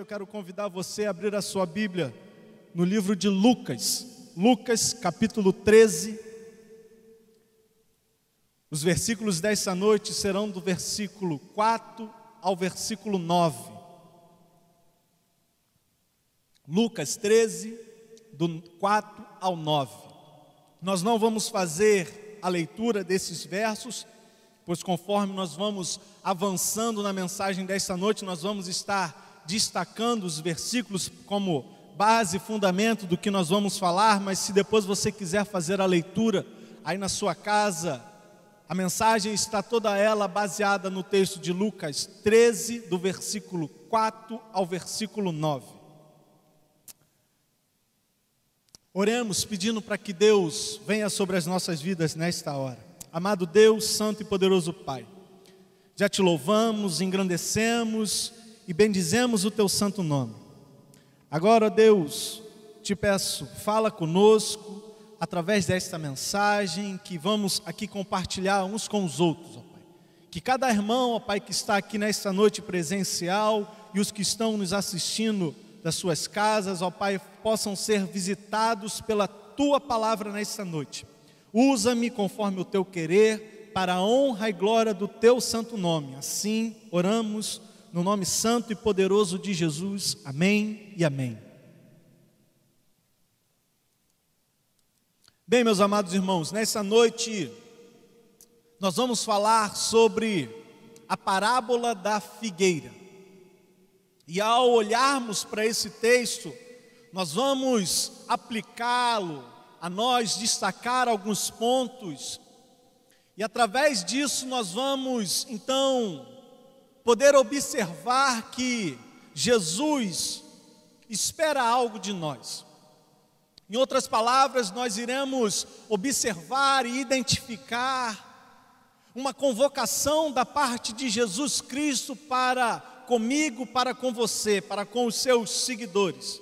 eu quero convidar você a abrir a sua Bíblia no livro de Lucas, Lucas capítulo 13. Os versículos dessa noite serão do versículo 4 ao versículo 9. Lucas 13, do 4 ao 9. Nós não vamos fazer a leitura desses versos, pois conforme nós vamos avançando na mensagem desta noite, nós vamos estar destacando os versículos como base, fundamento do que nós vamos falar, mas se depois você quiser fazer a leitura aí na sua casa, a mensagem está toda ela baseada no texto de Lucas 13, do versículo 4 ao versículo 9. Oremos pedindo para que Deus venha sobre as nossas vidas nesta hora. Amado Deus, Santo e Poderoso Pai, já te louvamos, engrandecemos, e bendizemos o teu santo nome. Agora, Deus, te peço, fala conosco através desta mensagem que vamos aqui compartilhar uns com os outros, ó Pai. Que cada irmão, ó Pai, que está aqui nesta noite presencial e os que estão nos assistindo das suas casas, ó Pai, possam ser visitados pela tua palavra nesta noite. Usa-me conforme o teu querer, para a honra e glória do teu santo nome. Assim oramos no nome santo e poderoso de Jesus. Amém e amém. Bem, meus amados irmãos, nessa noite nós vamos falar sobre a parábola da figueira. E ao olharmos para esse texto, nós vamos aplicá-lo, a nós destacar alguns pontos, e através disso nós vamos então poder observar que Jesus espera algo de nós. Em outras palavras, nós iremos observar e identificar uma convocação da parte de Jesus Cristo para comigo, para com você, para com os seus seguidores.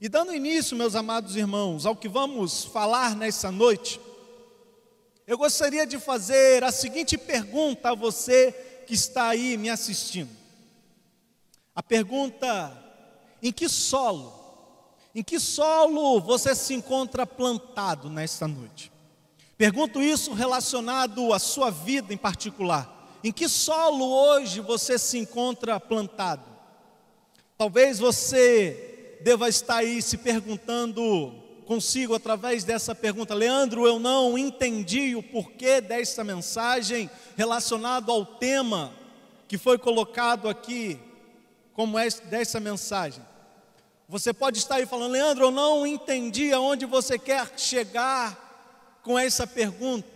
E dando início, meus amados irmãos, ao que vamos falar nessa noite, eu gostaria de fazer a seguinte pergunta a você que está aí me assistindo. A pergunta: em que solo, em que solo você se encontra plantado nesta noite? Pergunto isso relacionado à sua vida em particular. Em que solo hoje você se encontra plantado? Talvez você deva estar aí se perguntando consigo através dessa pergunta. Leandro, eu não entendi o porquê desta mensagem relacionado ao tema que foi colocado aqui como dessa mensagem. Você pode estar aí falando, Leandro, eu não entendi aonde você quer chegar com essa pergunta,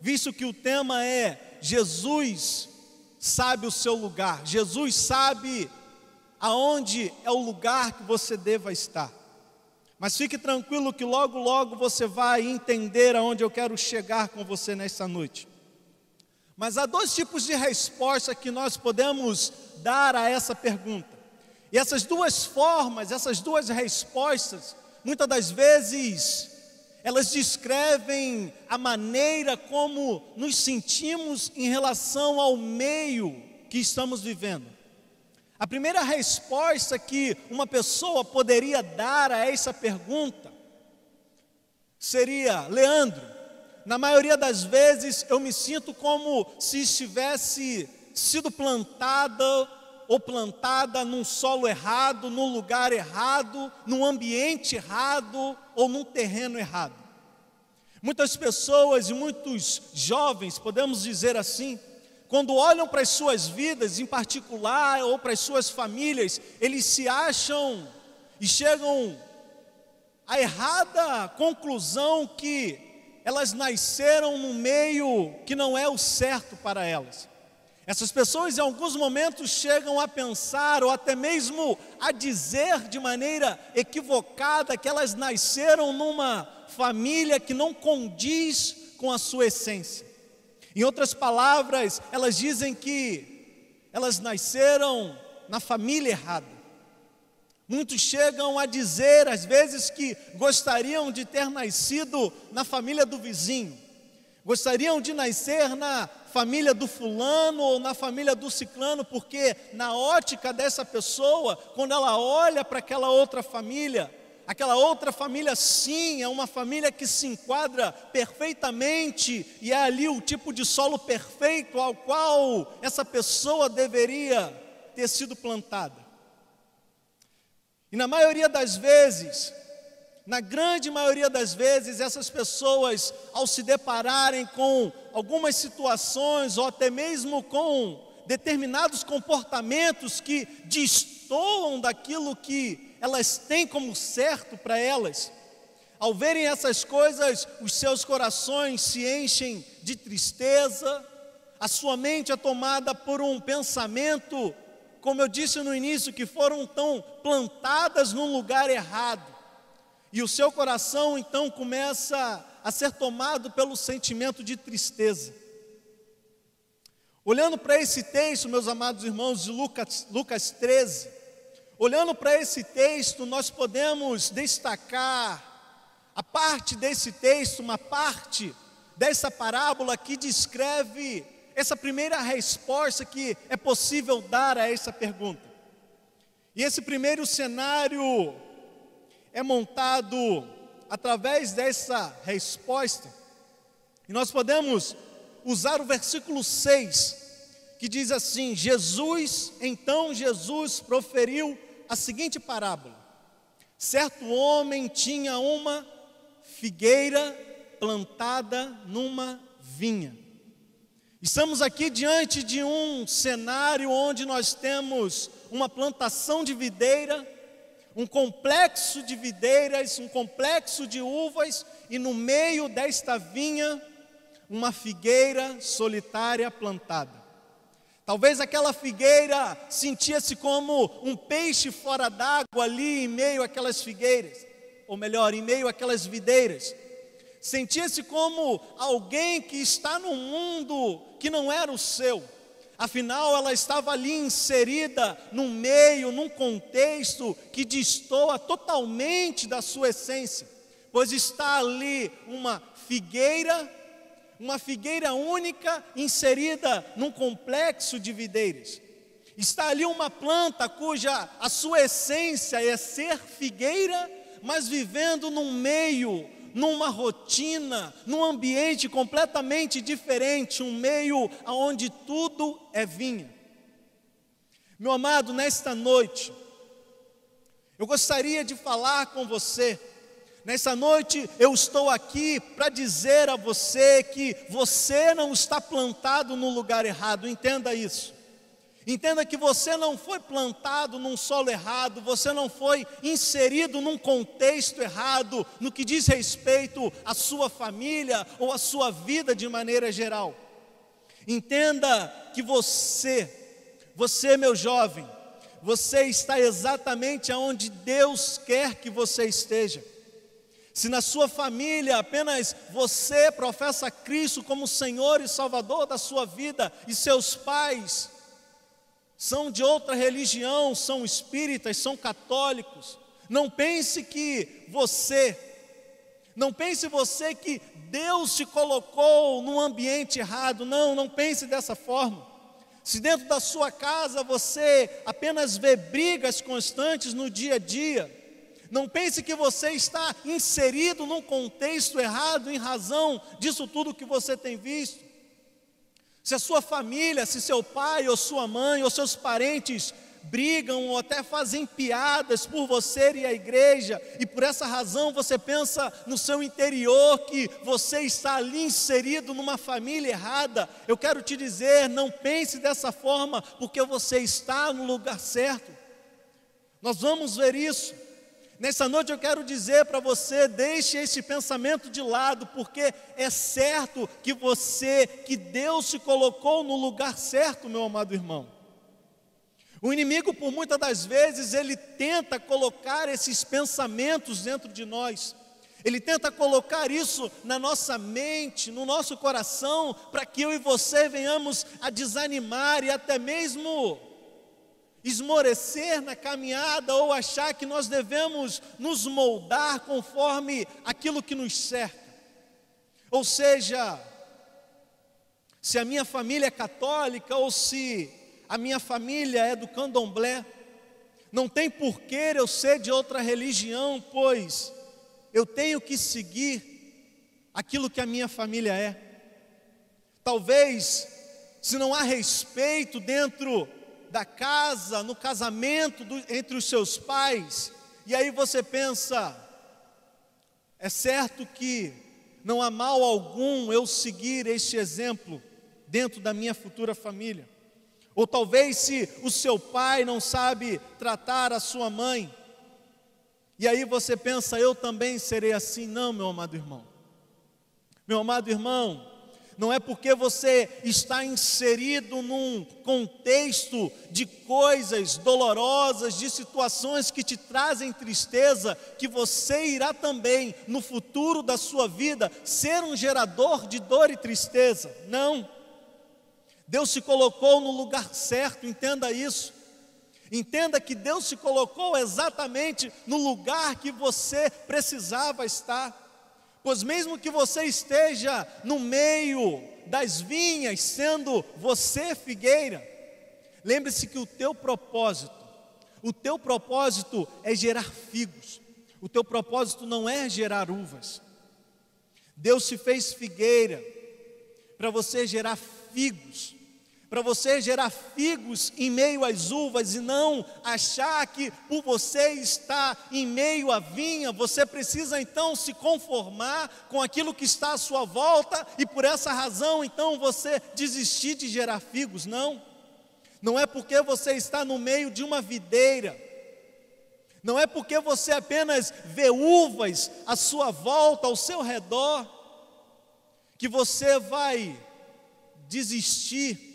visto que o tema é Jesus sabe o seu lugar, Jesus sabe aonde é o lugar que você deva estar. Mas fique tranquilo que logo, logo você vai entender aonde eu quero chegar com você nessa noite. Mas há dois tipos de resposta que nós podemos dar a essa pergunta. E essas duas formas, essas duas respostas, muitas das vezes, elas descrevem a maneira como nos sentimos em relação ao meio que estamos vivendo. A primeira resposta que uma pessoa poderia dar a essa pergunta seria: Leandro, na maioria das vezes eu me sinto como se estivesse sido plantada ou plantada num solo errado, num lugar errado, num ambiente errado ou num terreno errado. Muitas pessoas e muitos jovens, podemos dizer assim, quando olham para as suas vidas em particular ou para as suas famílias, eles se acham e chegam à errada conclusão que elas nasceram no meio que não é o certo para elas. Essas pessoas em alguns momentos chegam a pensar ou até mesmo a dizer de maneira equivocada que elas nasceram numa família que não condiz com a sua essência. Em outras palavras, elas dizem que elas nasceram na família errada. Muitos chegam a dizer, às vezes, que gostariam de ter nascido na família do vizinho, gostariam de nascer na família do fulano ou na família do ciclano, porque na ótica dessa pessoa, quando ela olha para aquela outra família, aquela outra família sim é uma família que se enquadra perfeitamente e é ali o tipo de solo perfeito ao qual essa pessoa deveria ter sido plantada. E na maioria das vezes, na grande maioria das vezes, essas pessoas, ao se depararem com algumas situações, ou até mesmo com determinados comportamentos que destoam daquilo que elas têm como certo para elas, ao verem essas coisas, os seus corações se enchem de tristeza, a sua mente é tomada por um pensamento, como eu disse no início, que foram tão plantadas num lugar errado. E o seu coração então começa a ser tomado pelo sentimento de tristeza. Olhando para esse texto, meus amados irmãos, de Lucas, Lucas 13, olhando para esse texto, nós podemos destacar a parte desse texto, uma parte dessa parábola que descreve essa primeira resposta que é possível dar a essa pergunta. E esse primeiro cenário é montado através dessa resposta. E nós podemos usar o versículo 6, que diz assim: Jesus, então Jesus proferiu a seguinte parábola: certo homem tinha uma figueira plantada numa vinha. Estamos aqui diante de um cenário onde nós temos uma plantação de videira um complexo de videiras, um complexo de uvas, e no meio desta vinha, uma figueira solitária plantada. Talvez aquela figueira sentia-se como um peixe fora d'água ali em meio àquelas figueiras, ou melhor, em meio àquelas videiras. Sentia-se como alguém que está num mundo que não era o seu Afinal, ela estava ali inserida num meio, num contexto que destoa totalmente da sua essência, pois está ali uma figueira, uma figueira única inserida num complexo de videiras. Está ali uma planta cuja a sua essência é ser figueira, mas vivendo num meio numa rotina, num ambiente completamente diferente, um meio onde tudo é vinha. Meu amado, nesta noite, eu gostaria de falar com você. Nessa noite eu estou aqui para dizer a você que você não está plantado no lugar errado, entenda isso. Entenda que você não foi plantado num solo errado, você não foi inserido num contexto errado no que diz respeito à sua família ou à sua vida de maneira geral. Entenda que você, você meu jovem, você está exatamente aonde Deus quer que você esteja. Se na sua família apenas você professa Cristo como Senhor e Salvador da sua vida e seus pais são de outra religião, são espíritas, são católicos. Não pense que você, não pense você que Deus te colocou num ambiente errado. Não, não pense dessa forma. Se dentro da sua casa você apenas vê brigas constantes no dia a dia, não pense que você está inserido num contexto errado em razão disso tudo que você tem visto. Se a sua família, se seu pai ou sua mãe ou seus parentes brigam ou até fazem piadas por você e a igreja, e por essa razão você pensa no seu interior que você está ali inserido numa família errada, eu quero te dizer, não pense dessa forma, porque você está no lugar certo. Nós vamos ver isso. Nessa noite eu quero dizer para você, deixe esse pensamento de lado, porque é certo que você, que Deus se colocou no lugar certo, meu amado irmão. O inimigo, por muitas das vezes, ele tenta colocar esses pensamentos dentro de nós. Ele tenta colocar isso na nossa mente, no nosso coração, para que eu e você venhamos a desanimar e até mesmo esmorecer na caminhada ou achar que nós devemos nos moldar conforme aquilo que nos cerca. Ou seja, se a minha família é católica ou se a minha família é do candomblé. Não tem porquê eu ser de outra religião, pois eu tenho que seguir aquilo que a minha família é. Talvez, se não há respeito dentro da casa, no casamento do, entre os seus pais, e aí você pensa, é certo que não há mal algum eu seguir este exemplo dentro da minha futura família. Ou talvez se o seu pai não sabe tratar a sua mãe, e aí você pensa, eu também serei assim. Não, meu amado irmão. Meu amado irmão, não é porque você está inserido num contexto de coisas dolorosas, de situações que te trazem tristeza, que você irá também, no futuro da sua vida, ser um gerador de dor e tristeza. Não. Deus se colocou no lugar certo, entenda isso. Entenda que Deus se colocou exatamente no lugar que você precisava estar. Pois mesmo que você esteja no meio das vinhas, sendo você figueira, lembre-se que o teu propósito, o teu propósito é gerar figos. O teu propósito não é gerar uvas. Deus se fez figueira para você gerar figos para você gerar figos em meio às uvas e não achar que por você estar em meio à vinha, você precisa então se conformar com aquilo que está à sua volta e por essa razão então você desistir de gerar figos. Não, não é porque você está no meio de uma videira, não é porque você apenas vê uvas à sua volta, ao seu redor, que você vai desistir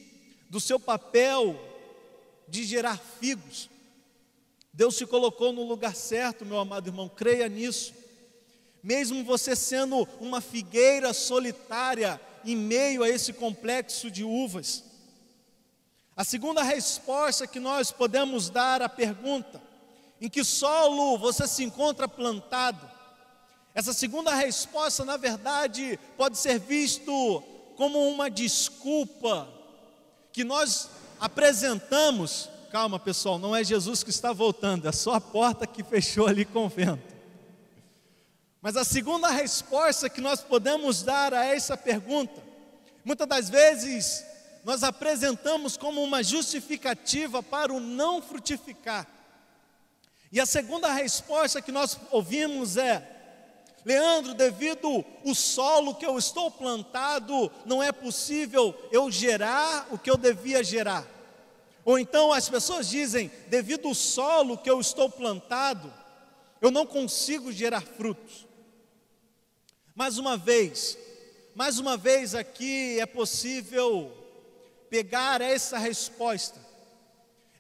do seu papel de gerar figos. Deus te colocou no lugar certo, meu amado irmão, creia nisso. Mesmo você sendo uma figueira solitária em meio a esse complexo de uvas. A segunda resposta que nós podemos dar à pergunta: em que solo você se encontra plantado? Essa segunda resposta, na verdade, pode ser visto como uma desculpa que nós apresentamos, calma pessoal, não é Jesus que está voltando, é só a porta que fechou ali com o vento. Mas a segunda resposta que nós podemos dar a essa pergunta, muitas das vezes nós apresentamos como uma justificativa para o não frutificar. E a segunda resposta que nós ouvimos é: Leandro, devido o solo que eu estou plantado, não é possível eu gerar o que eu devia gerar. Ou então as pessoas dizem, devido o solo que eu estou plantado, eu não consigo gerar frutos. Mais uma vez, mais uma vez aqui é possível pegar essa resposta,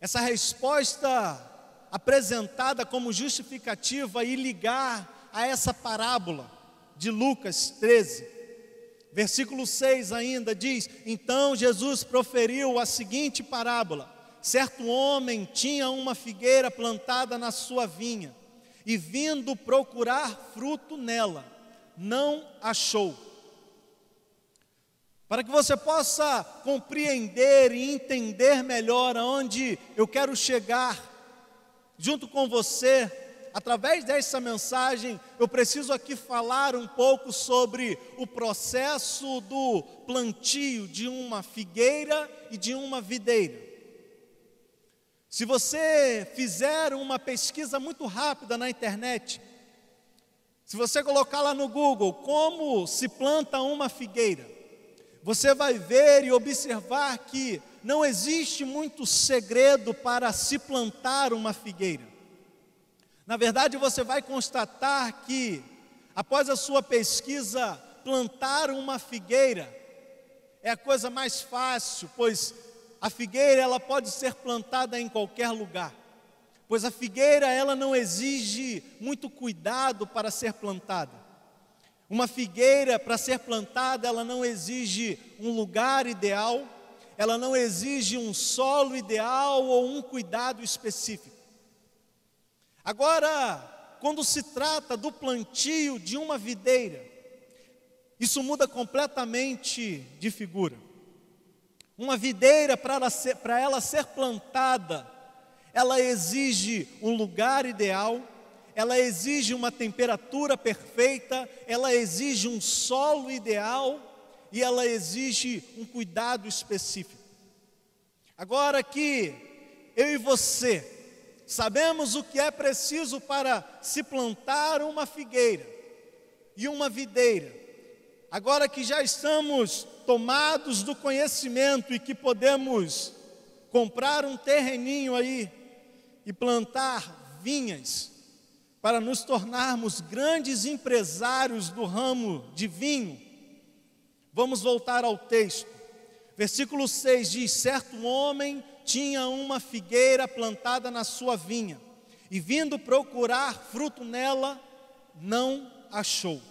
essa resposta apresentada como justificativa e ligar a essa parábola de Lucas 13. Versículo 6 ainda diz: Então Jesus proferiu a seguinte parábola: Certo homem tinha uma figueira plantada na sua vinha, e vindo procurar fruto nela, não achou. Para que você possa compreender e entender melhor aonde eu quero chegar, junto com você, através dessa mensagem, eu preciso aqui falar um pouco sobre o processo do plantio de uma figueira e de uma videira. Se você fizer uma pesquisa muito rápida na internet, se você colocar lá no Google como se planta uma figueira, você vai ver e observar que não existe muito segredo para se plantar uma figueira. Na verdade, você vai constatar que, após a sua pesquisa, plantar uma figueira é a coisa mais fácil, pois a figueira ela pode ser plantada em qualquer lugar. Pois a figueira ela não exige muito cuidado para ser plantada. Uma figueira para ser plantada, ela não exige um lugar ideal, ela não exige um solo ideal ou um cuidado específico. Agora, quando se trata do plantio de uma videira, isso muda completamente de figura. Uma videira, para ela, ser, ela ser plantada, ela exige um lugar ideal, ela exige uma temperatura perfeita, ela exige um solo ideal e ela exige um cuidado específico. Agora que eu e você sabemos o que é preciso para se plantar uma figueira e uma videira, agora que já estamos tomados do conhecimento e que podemos comprar um terreninho aí e plantar vinhas para nos tornarmos grandes empresários do ramo de vinho. Vamos voltar ao texto. Versículo 6 diz: Certo homem tinha uma figueira plantada na sua vinha, e vindo procurar fruto nela, não achou.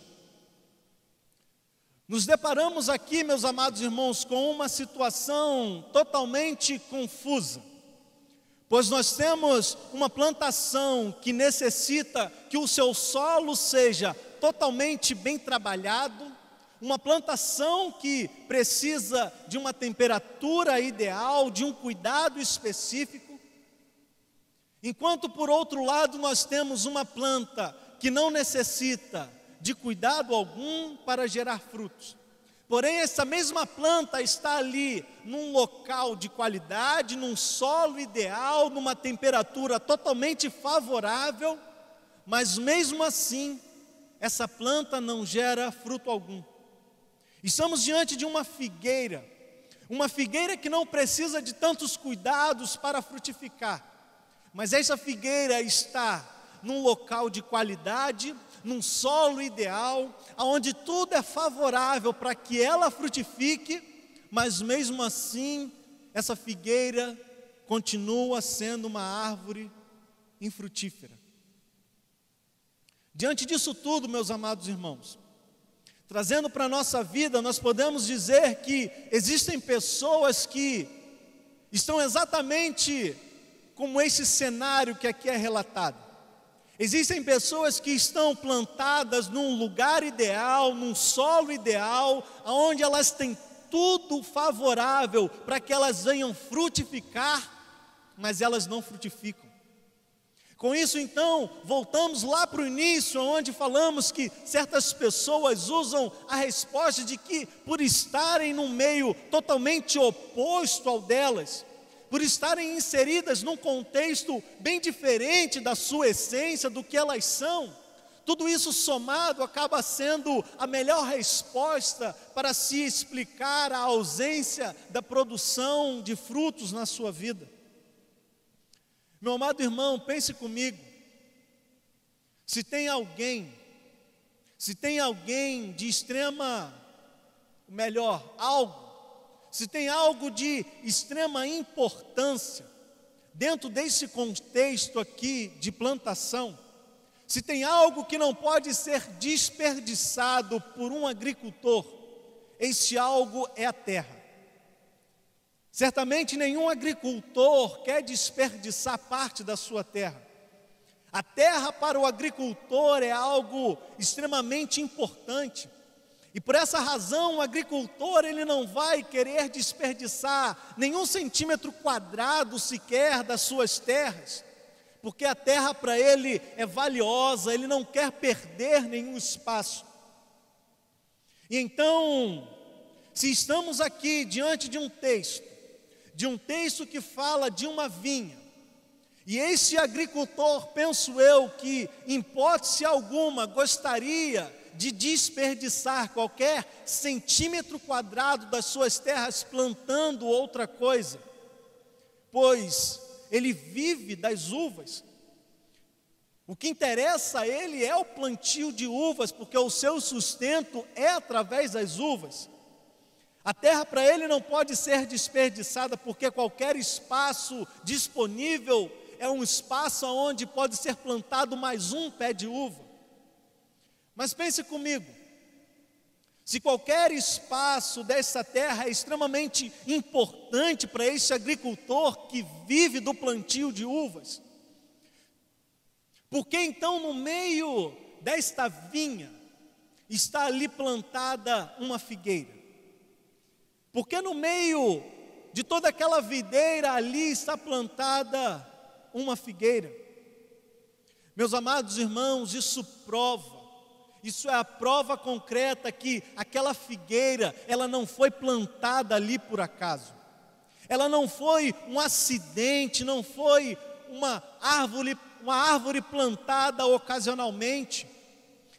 Nos deparamos aqui, meus amados irmãos, com uma situação totalmente confusa, pois nós temos uma plantação que necessita que o seu solo seja totalmente bem trabalhado, uma plantação que precisa de uma temperatura ideal, de um cuidado específico, enquanto por outro lado nós temos uma planta que não necessita de cuidado algum para gerar frutos. Porém, essa mesma planta está ali num local de qualidade, num solo ideal, numa temperatura totalmente favorável, mas mesmo assim, essa planta não gera fruto algum. Estamos diante de uma figueira, uma figueira que não precisa de tantos cuidados para frutificar, mas essa figueira está num local de qualidade, num solo ideal, onde tudo é favorável para que ela frutifique, mas mesmo assim, essa figueira continua sendo uma árvore infrutífera. Diante disso tudo, meus amados irmãos, trazendo para a nossa vida, nós podemos dizer que existem pessoas que estão exatamente como esse cenário que aqui é relatado. Existem pessoas que estão plantadas num lugar ideal, num solo ideal, onde elas têm tudo favorável para que elas venham frutificar, mas elas não frutificam. Com isso, então, voltamos lá para o início, onde falamos que certas pessoas usam a resposta de que, por estarem num meio totalmente oposto ao delas, por estarem inseridas num contexto bem diferente da sua essência, do que elas são, tudo isso somado acaba sendo a melhor resposta para se explicar a ausência da produção de frutos na sua vida. Meu amado irmão, pense comigo. Se tem alguém, se tem alguém de extrema, melhor, algo se tem algo de extrema importância dentro desse contexto aqui de plantação, se tem algo que não pode ser desperdiçado por um agricultor, esse algo é a terra. Certamente nenhum agricultor quer desperdiçar parte da sua terra. A terra para o agricultor é algo extremamente importante. E por essa razão, o agricultor ele não vai querer desperdiçar nenhum centímetro quadrado sequer das suas terras, porque a terra para ele é valiosa, ele não quer perder nenhum espaço. E então, se estamos aqui diante de um texto, de um texto que fala de uma vinha, e esse agricultor, penso eu, que em hipótese alguma gostaria de desperdiçar qualquer centímetro quadrado das suas terras plantando outra coisa, pois ele vive das uvas. O que interessa a ele é o plantio de uvas, porque o seu sustento é através das uvas. A terra para ele não pode ser desperdiçada, porque qualquer espaço disponível é um espaço onde pode ser plantado mais um pé de uva. Mas pense comigo: se qualquer espaço dessa terra é extremamente importante para esse agricultor que vive do plantio de uvas, por que então no meio desta vinha está ali plantada uma figueira? Porque no meio de toda aquela videira ali está plantada uma figueira. Meus amados irmãos, isso prova, isso é a prova concreta que aquela figueira, ela não foi plantada ali por acaso. Ela não foi um acidente, não foi uma árvore, uma árvore plantada ocasionalmente.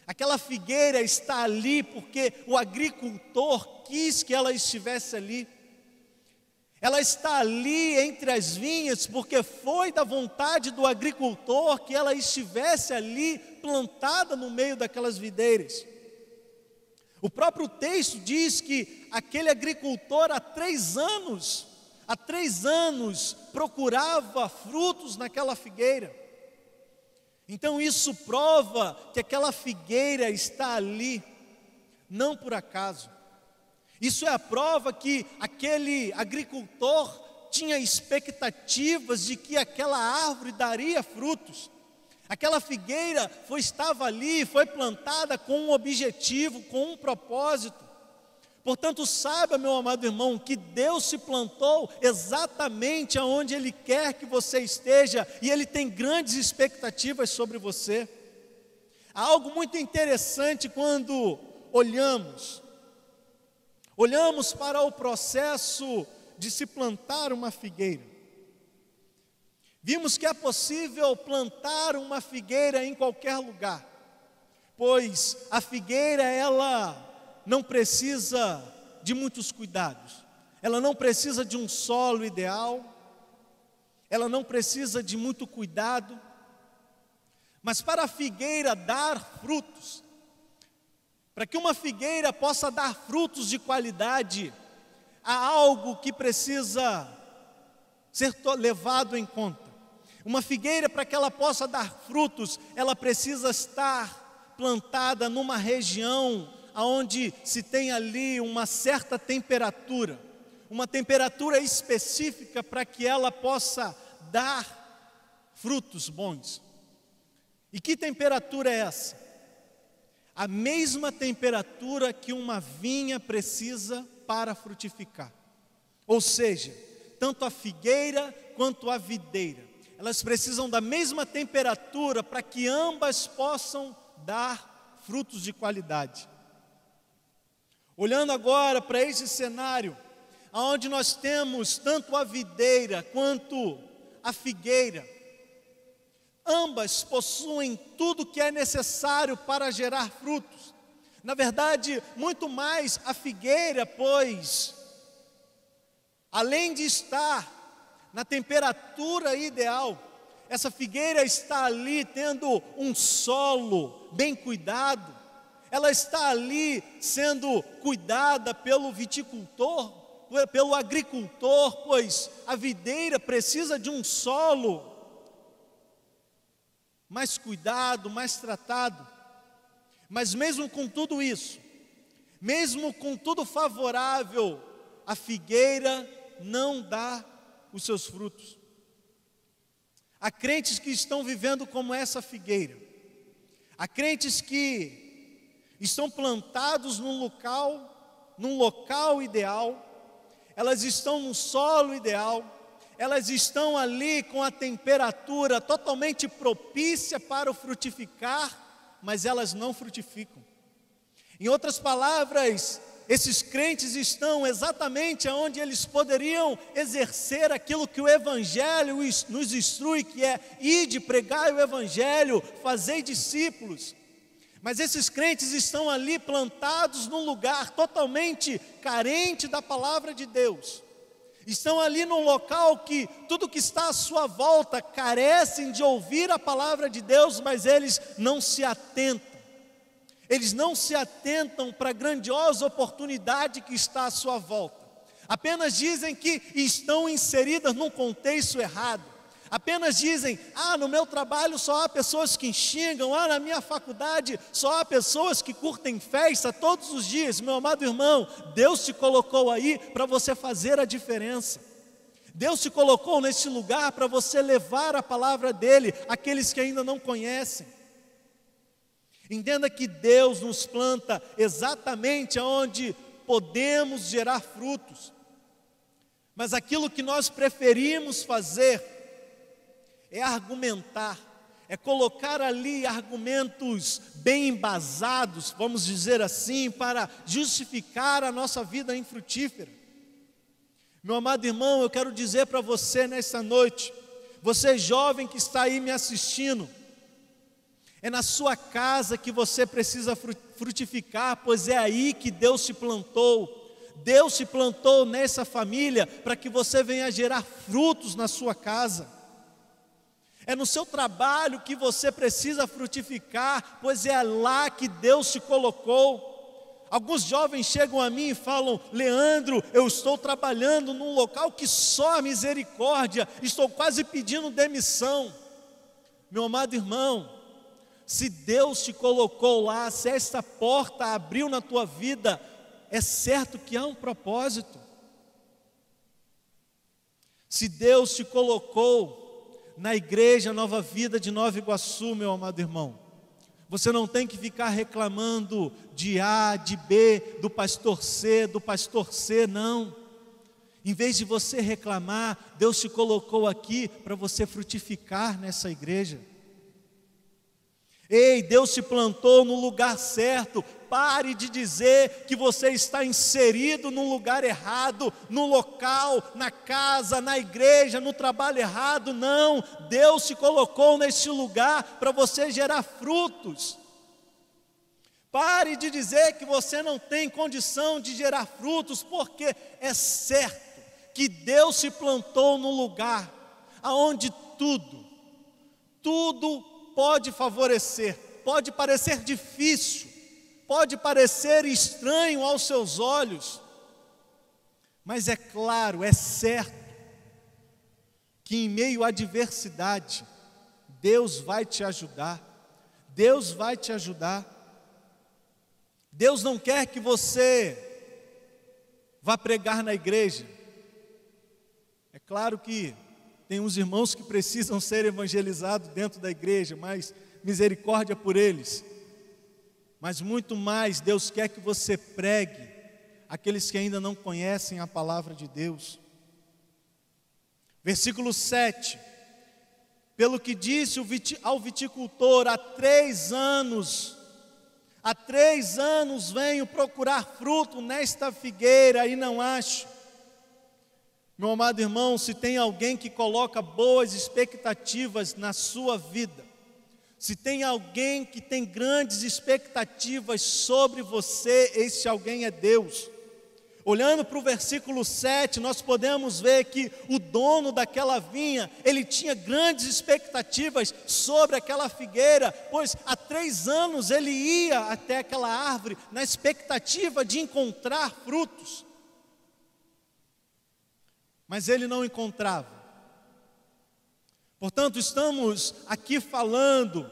Aquela figueira está ali porque o agricultor quis que ela estivesse ali. Ela está ali entre as vinhas porque foi da vontade do agricultor que ela estivesse ali plantada no meio daquelas videiras. O próprio texto diz que aquele agricultor há três anos, há três anos procurava frutos naquela figueira. Então isso prova que aquela figueira está ali, não por acaso. Isso é a prova que aquele agricultor tinha expectativas de que aquela árvore daria frutos. Aquela figueira foi, estava ali, foi plantada com um objetivo, com um propósito. Portanto, saiba, meu amado irmão, que Deus se plantou exatamente aonde Ele quer que você esteja e Ele tem grandes expectativas sobre você. Há algo muito interessante quando olhamos Olhamos para o processo de se plantar uma figueira. Vimos que é possível plantar uma figueira em qualquer lugar, pois a figueira ela não precisa de muitos cuidados. Ela não precisa de um solo ideal, ela não precisa de muito cuidado. Mas para a figueira dar frutos, para que uma figueira possa dar frutos de qualidade, há algo que precisa ser levado em conta. Uma figueira, para que ela possa dar frutos, ela precisa estar plantada numa região onde se tem ali uma certa temperatura, uma temperatura específica para que ela possa dar frutos bons. E que temperatura é essa? a mesma temperatura que uma vinha precisa para frutificar. Ou seja, tanto a figueira quanto a videira, elas precisam da mesma temperatura para que ambas possam dar frutos de qualidade. Olhando agora para esse cenário, onde nós temos tanto a videira quanto a figueira, Ambas possuem tudo que é necessário para gerar frutos. Na verdade, muito mais a figueira, pois, além de estar na temperatura ideal, essa figueira está ali tendo um solo bem cuidado, ela está ali sendo cuidada pelo viticultor, pelo agricultor, pois a videira precisa de um solo mais cuidado, mais tratado. Mas mesmo com tudo isso, mesmo com tudo favorável, a figueira não dá os seus frutos. Há crentes que estão vivendo como essa figueira. Há crentes que estão plantados num local, num local ideal, elas estão no solo ideal, elas estão ali com a temperatura totalmente propícia para o frutificar, mas elas não frutificam. Em outras palavras, esses crentes estão exatamente onde eles poderiam exercer aquilo que o Evangelho nos instrui, que é ir de pregar o Evangelho, fazer discípulos. Mas esses crentes estão ali plantados num lugar totalmente carente da palavra de Deus estão ali num local que tudo que está à sua volta carecem de ouvir a palavra de Deus, mas eles não se atentam. Eles não se atentam para a grandiosa oportunidade que está à sua volta. Apenas dizem que estão inseridas num contexto errado Apenas dizem: ah, no meu trabalho só há pessoas que xingam, ah, na minha faculdade só há pessoas que curtem festa todos os dias. Meu amado irmão, Deus te colocou aí para você fazer a diferença. Deus te colocou nesse lugar para você levar a palavra dele àqueles que ainda não conhecem. Entenda que Deus nos planta exatamente aonde podemos gerar frutos. Mas aquilo que nós preferimos fazer é argumentar, é colocar ali argumentos bem embasados, vamos dizer assim, para justificar a nossa vida infrutífera. Meu amado irmão, eu quero dizer para você nessa noite, você jovem que está aí me assistindo, é na sua casa que você precisa frutificar, pois é aí que Deus se plantou. Deus se plantou nessa família para que você venha gerar frutos na sua casa. É no seu trabalho que você precisa frutificar, pois é lá que Deus te colocou. Alguns jovens chegam a mim e falam: Leandro, eu estou trabalhando num local que só a misericórdia, estou quase pedindo demissão. Meu amado irmão, se Deus te colocou lá, se esta porta abriu na tua vida, é certo que há um propósito. Se Deus te colocou na igreja Nova Vida de Nova Iguaçu, meu amado irmão, você não tem que ficar reclamando de A, de B, do pastor C, do pastor C, não. Em vez de você reclamar, Deus te colocou aqui para você frutificar nessa igreja. Ei, Deus te plantou no lugar certo. Pare de dizer que você está inserido no lugar errado, no local, na casa, na igreja, no trabalho errado. Não, Deus te colocou neste lugar para você gerar frutos. Pare de dizer que você não tem condição de gerar frutos, porque é certo que Deus se plantou no lugar aonde tudo, tudo pode favorecer, pode parecer difícil, pode parecer estranho aos seus olhos, mas é claro, é certo, que em meio à adversidade, Deus vai te ajudar, Deus vai te ajudar. Deus não quer que você vá pregar na igreja. É claro que tem uns irmãos que precisam ser evangelizados dentro da igreja, mas misericórdia por eles. Mas muito mais, Deus quer que você pregue aqueles que ainda não conhecem a palavra de Deus. Versículo 7. Pelo que disse ao viticultor, há três anos, há três anos venho procurar fruto nesta figueira e não acho. Meu amado irmão, se tem alguém que coloca boas expectativas na sua vida, se tem alguém que tem grandes expectativas sobre você, esse alguém é Deus. Olhando para o versículo 7, nós podemos ver que o dono daquela vinha, ele tinha grandes expectativas sobre aquela figueira, pois há três anos ele ia até aquela árvore na expectativa de encontrar frutos mas ele não encontrava. Portanto, estamos aqui falando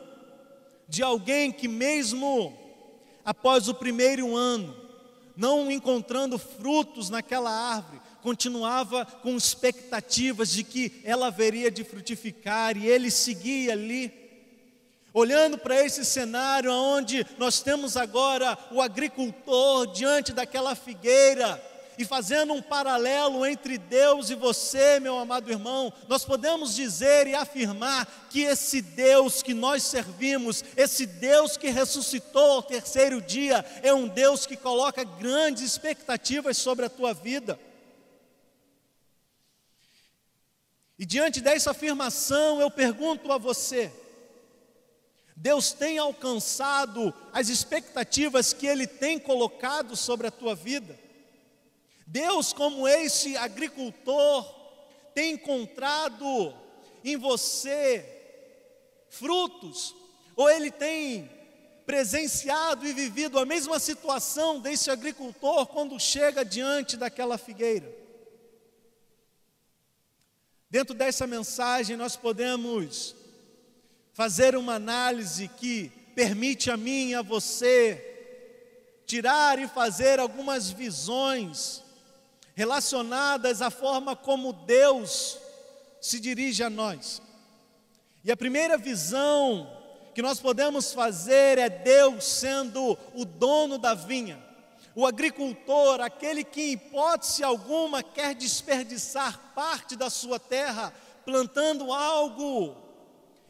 de alguém que, mesmo após o primeiro ano, não encontrando frutos naquela árvore, continuava com expectativas de que ela haveria de frutificar e ele seguia ali. Olhando para esse cenário onde nós temos agora o agricultor diante daquela figueira, e fazendo um paralelo entre Deus e você, meu amado irmão, nós podemos dizer e afirmar que esse Deus que nós servimos, esse Deus que ressuscitou ao terceiro dia, é um Deus que coloca grandes expectativas sobre a tua vida. E diante dessa afirmação, eu pergunto a você: Deus tem alcançado as expectativas que Ele tem colocado sobre a tua vida? Deus, como esse agricultor, tem encontrado em você frutos, ou ele tem presenciado e vivido a mesma situação desse agricultor quando chega diante daquela figueira. Dentro dessa mensagem, nós podemos fazer uma análise que permite a mim e a você tirar e fazer algumas visões relacionadas à forma como Deus se dirige a nós. E a primeira visão que nós podemos fazer é Deus sendo o dono da vinha. O agricultor, aquele que em hipótese alguma quer desperdiçar parte da sua terra, plantando algo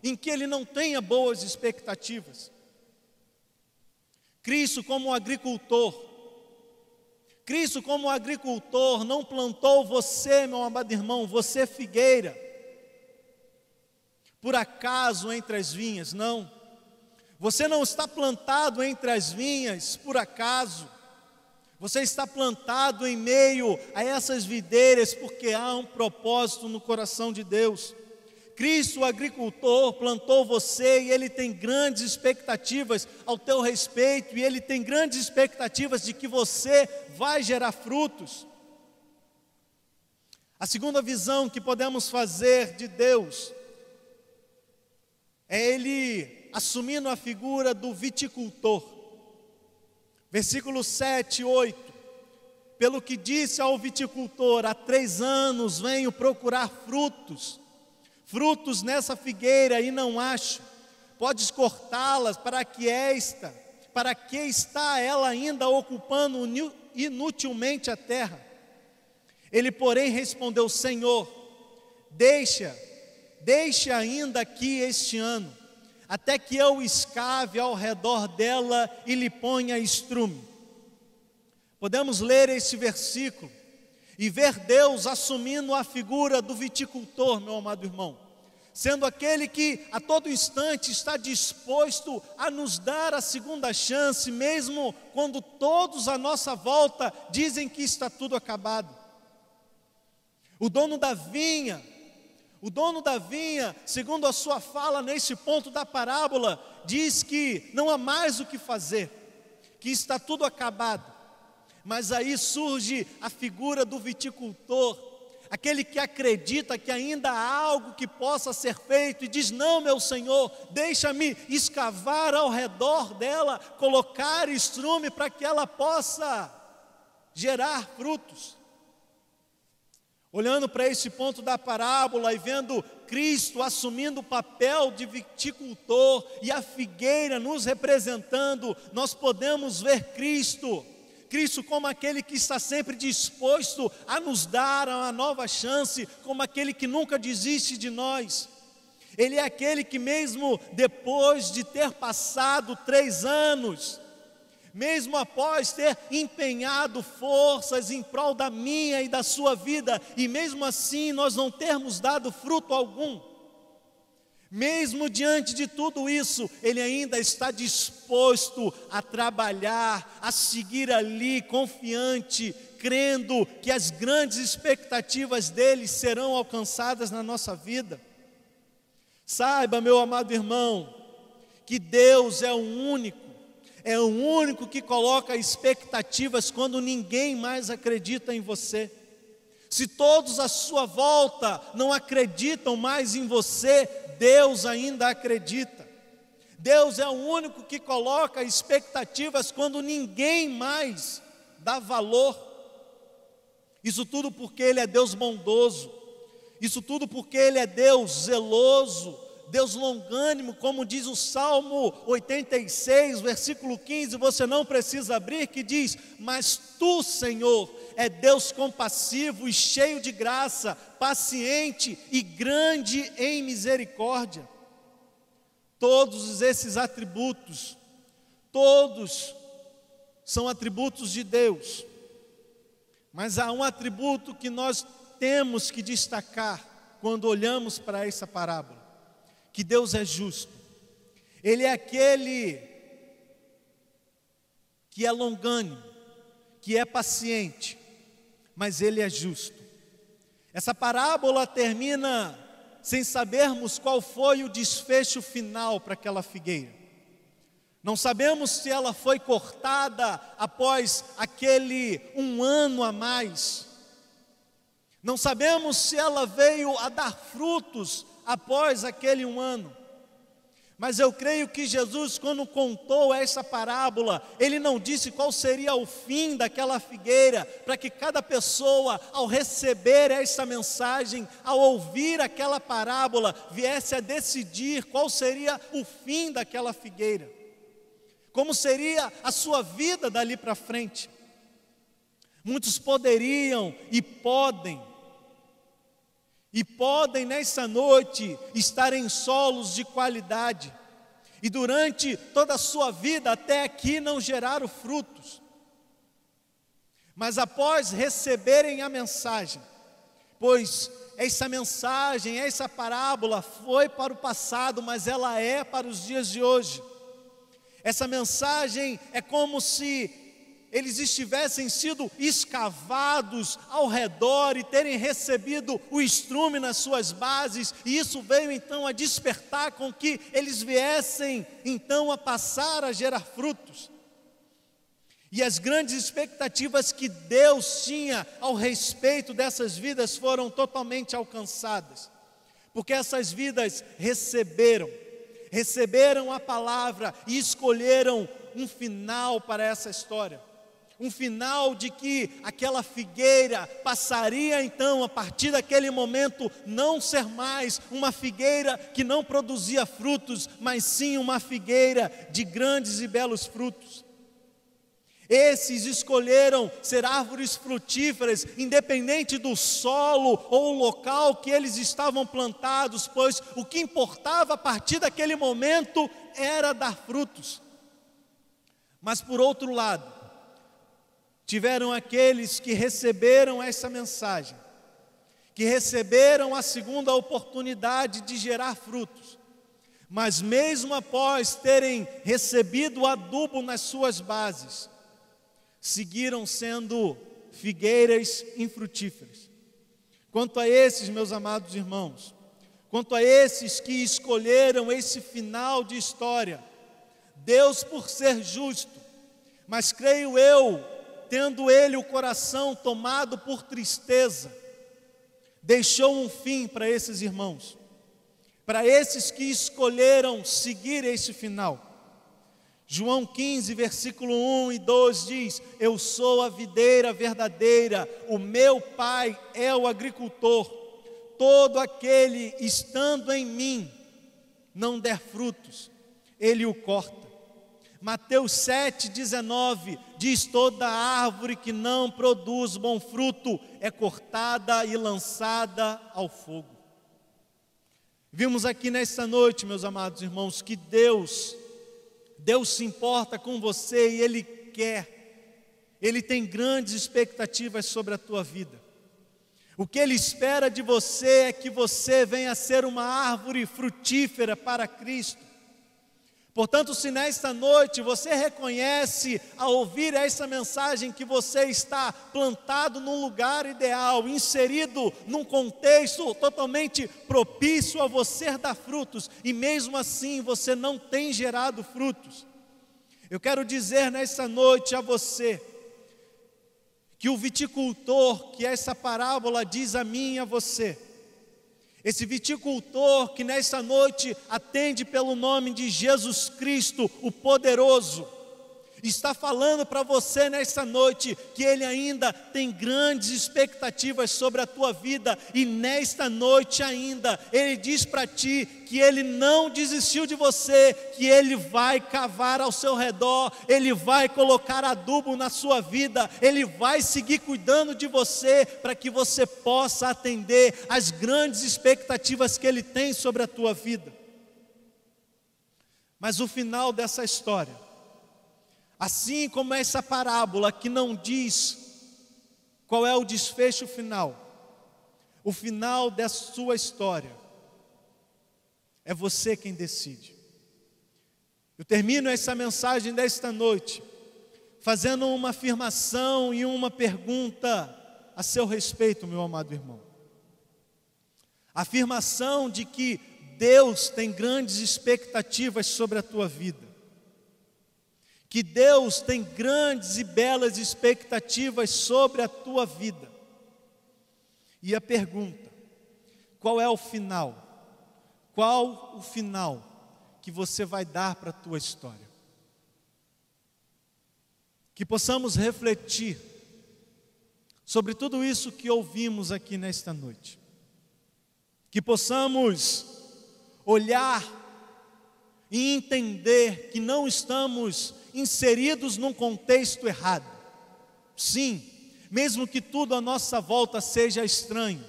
em que ele não tenha boas expectativas. Cristo, como agricultor, Cristo, como agricultor, não plantou você, meu amado irmão, você figueira, por acaso entre as vinhas, não. Você não está plantado entre as vinhas por acaso. Você está plantado em meio a essas videiras porque há um propósito no coração de Deus. Cristo, o agricultor, plantou você e ele tem grandes expectativas ao teu respeito, e ele tem grandes expectativas de que você vai gerar frutos. A segunda visão que podemos fazer de Deus é ele assumindo a figura do viticultor. Versículo 7 e 8. Pelo que disse ao viticultor: Há três anos venho procurar frutos, frutos nessa figueira e não acho. Podes cortá-las para que esta, para que está ela ainda ocupando inutilmente a terra? Ele, porém, respondeu: Senhor, deixa, deixa ainda aqui este ano até que eu escave ao redor dela e lhe ponha estrume. Podemos ler esse versículo e ver Deus assumindo a figura do viticultor, meu amado irmão, sendo aquele que a todo instante está disposto a nos dar a segunda chance, mesmo quando todos à nossa volta dizem que está tudo acabado. O dono da vinha, o dono da vinha, segundo a sua fala nesse ponto da parábola, diz que não há mais o que fazer, que está tudo acabado. Mas aí surge a figura do viticultor, aquele que acredita que ainda há algo que possa ser feito e diz: Não, meu Senhor, deixa-me escavar ao redor dela, colocar estrume para que ela possa gerar frutos. Olhando para esse ponto da parábola e vendo Cristo assumindo o papel de viticultor e a figueira nos representando, nós podemos ver Cristo, Cristo como aquele que está sempre disposto a nos dar uma nova chance, como aquele que nunca desiste de nós. Ele é aquele que, mesmo depois de ter passado três anos, mesmo após ter empenhado forças em prol da minha e da sua vida, e mesmo assim nós não termos dado fruto algum, mesmo diante de tudo isso, Ele ainda está disposto a trabalhar, a seguir ali, confiante, crendo que as grandes expectativas dele serão alcançadas na nossa vida. Saiba, meu amado irmão, que Deus é o único é o único que coloca expectativas quando ninguém mais acredita em você. Se todos à sua volta não acreditam mais em você, Deus ainda acredita. Deus é o único que coloca expectativas quando ninguém mais dá valor. Isso tudo porque Ele é Deus bondoso, isso tudo porque Ele é Deus zeloso, Deus longânimo, como diz o Salmo 86, versículo 15, você não precisa abrir, que diz: Mas tu, Senhor, é Deus compassivo e cheio de graça, paciente e grande em misericórdia. Todos esses atributos, todos são atributos de Deus, mas há um atributo que nós temos que destacar quando olhamos para essa parábola que Deus é justo. Ele é aquele que é longânimo, que é paciente, mas ele é justo. Essa parábola termina sem sabermos qual foi o desfecho final para aquela figueira. Não sabemos se ela foi cortada após aquele um ano a mais. Não sabemos se ela veio a dar frutos após aquele um ano. Mas eu creio que Jesus, quando contou essa parábola, ele não disse qual seria o fim daquela figueira, para que cada pessoa, ao receber essa mensagem, ao ouvir aquela parábola, viesse a decidir qual seria o fim daquela figueira, como seria a sua vida dali para frente. Muitos poderiam e podem, e podem nessa noite estar em solos de qualidade, e durante toda a sua vida até aqui não geraram frutos. Mas após receberem a mensagem, pois essa mensagem, essa parábola foi para o passado, mas ela é para os dias de hoje. Essa mensagem é como se eles estivessem sido escavados ao redor e terem recebido o estrume nas suas bases, e isso veio então a despertar com que eles viessem então a passar a gerar frutos. E as grandes expectativas que Deus tinha ao respeito dessas vidas foram totalmente alcançadas, porque essas vidas receberam, receberam a palavra e escolheram um final para essa história. Um final de que aquela figueira passaria então, a partir daquele momento, não ser mais uma figueira que não produzia frutos, mas sim uma figueira de grandes e belos frutos. Esses escolheram ser árvores frutíferas, independente do solo ou local que eles estavam plantados, pois o que importava a partir daquele momento era dar frutos. Mas por outro lado, tiveram aqueles que receberam essa mensagem, que receberam a segunda oportunidade de gerar frutos, mas mesmo após terem recebido adubo nas suas bases, seguiram sendo figueiras infrutíferas. Quanto a esses, meus amados irmãos, quanto a esses que escolheram esse final de história, Deus, por ser justo, mas creio eu, tendo ele o coração tomado por tristeza, deixou um fim para esses irmãos, para esses que escolheram seguir esse final. João 15, versículo 1 e 2 diz: Eu sou a videira verdadeira, o meu pai é o agricultor. Todo aquele estando em mim não der frutos, ele o corta. Mateus 7, 19 diz: Toda árvore que não produz bom fruto é cortada e lançada ao fogo. Vimos aqui nesta noite, meus amados irmãos, que Deus Deus se importa com você e Ele quer, Ele tem grandes expectativas sobre a tua vida. O que Ele espera de você é que você venha a ser uma árvore frutífera para Cristo. Portanto, se nesta noite você reconhece, ao ouvir essa mensagem, que você está plantado num lugar ideal, inserido num contexto totalmente propício a você dar frutos, e mesmo assim você não tem gerado frutos, eu quero dizer nesta noite a você, que o viticultor, que essa parábola diz a mim e a você, esse viticultor que nessa noite atende pelo nome de Jesus Cristo, o poderoso, está falando para você nessa noite que Ele ainda tem grandes expectativas sobre a tua vida, e nesta noite ainda, Ele diz para ti que Ele não desistiu de você, que Ele vai cavar ao seu redor, Ele vai colocar adubo na sua vida, Ele vai seguir cuidando de você, para que você possa atender às grandes expectativas que Ele tem sobre a tua vida. Mas o final dessa história Assim como essa parábola que não diz qual é o desfecho final, o final da sua história, é você quem decide. Eu termino essa mensagem desta noite fazendo uma afirmação e uma pergunta a seu respeito, meu amado irmão. A afirmação de que Deus tem grandes expectativas sobre a tua vida que Deus tem grandes e belas expectativas sobre a tua vida. E a pergunta: qual é o final? Qual o final que você vai dar para a tua história? Que possamos refletir sobre tudo isso que ouvimos aqui nesta noite. Que possamos olhar e entender que não estamos inseridos num contexto errado. Sim, mesmo que tudo à nossa volta seja estranho,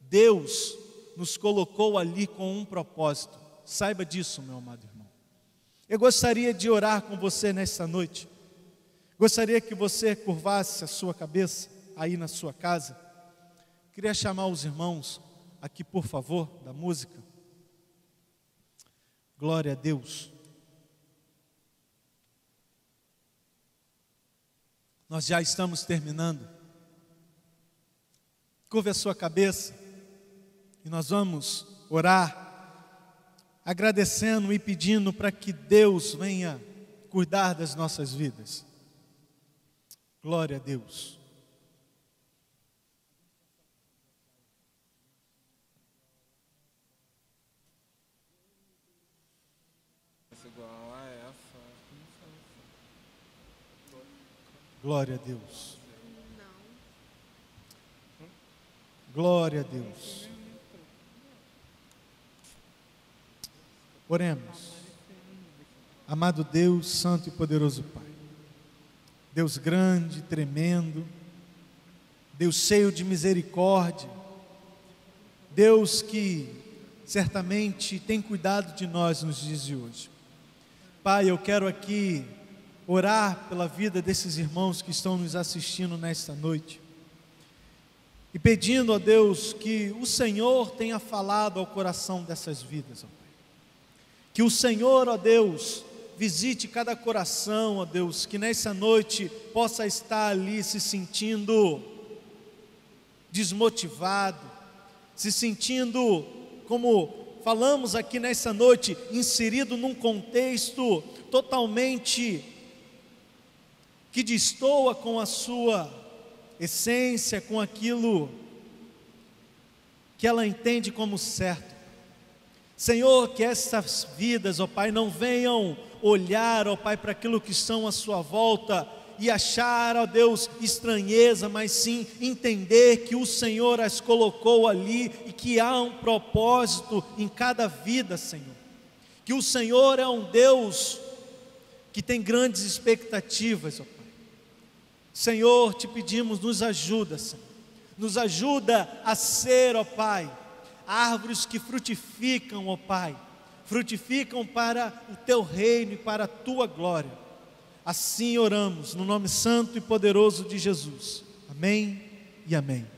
Deus nos colocou ali com um propósito. Saiba disso, meu amado irmão. Eu gostaria de orar com você nesta noite. Gostaria que você curvasse a sua cabeça aí na sua casa. Queria chamar os irmãos aqui, por favor, da música. Glória a Deus. Nós já estamos terminando. Curva a sua cabeça e nós vamos orar, agradecendo e pedindo para que Deus venha cuidar das nossas vidas. Glória a Deus. Glória a Deus. Glória a Deus. Oremos. Amado Deus, Santo e Poderoso Pai. Deus grande, tremendo. Deus cheio de misericórdia. Deus que certamente tem cuidado de nós nos dias de hoje. Pai, eu quero aqui orar pela vida desses irmãos que estão nos assistindo nesta noite. E pedindo a Deus que o Senhor tenha falado ao coração dessas vidas, ó Pai. Que o Senhor, ó Deus, visite cada coração, ó Deus, que nessa noite possa estar ali se sentindo desmotivado, se sentindo, como falamos aqui nessa noite, inserido num contexto totalmente que destoa com a sua essência, com aquilo que ela entende como certo. Senhor, que essas vidas, ó Pai, não venham olhar, ó Pai, para aquilo que estão à sua volta e achar, ó Deus, estranheza, mas sim entender que o Senhor as colocou ali e que há um propósito em cada vida, Senhor. Que o Senhor é um Deus que tem grandes expectativas, ó Senhor, te pedimos, nos ajuda, Senhor. Nos ajuda a ser, ó Pai, árvores que frutificam, ó Pai, frutificam para o teu reino e para a tua glória. Assim oramos, no nome santo e poderoso de Jesus. Amém e amém.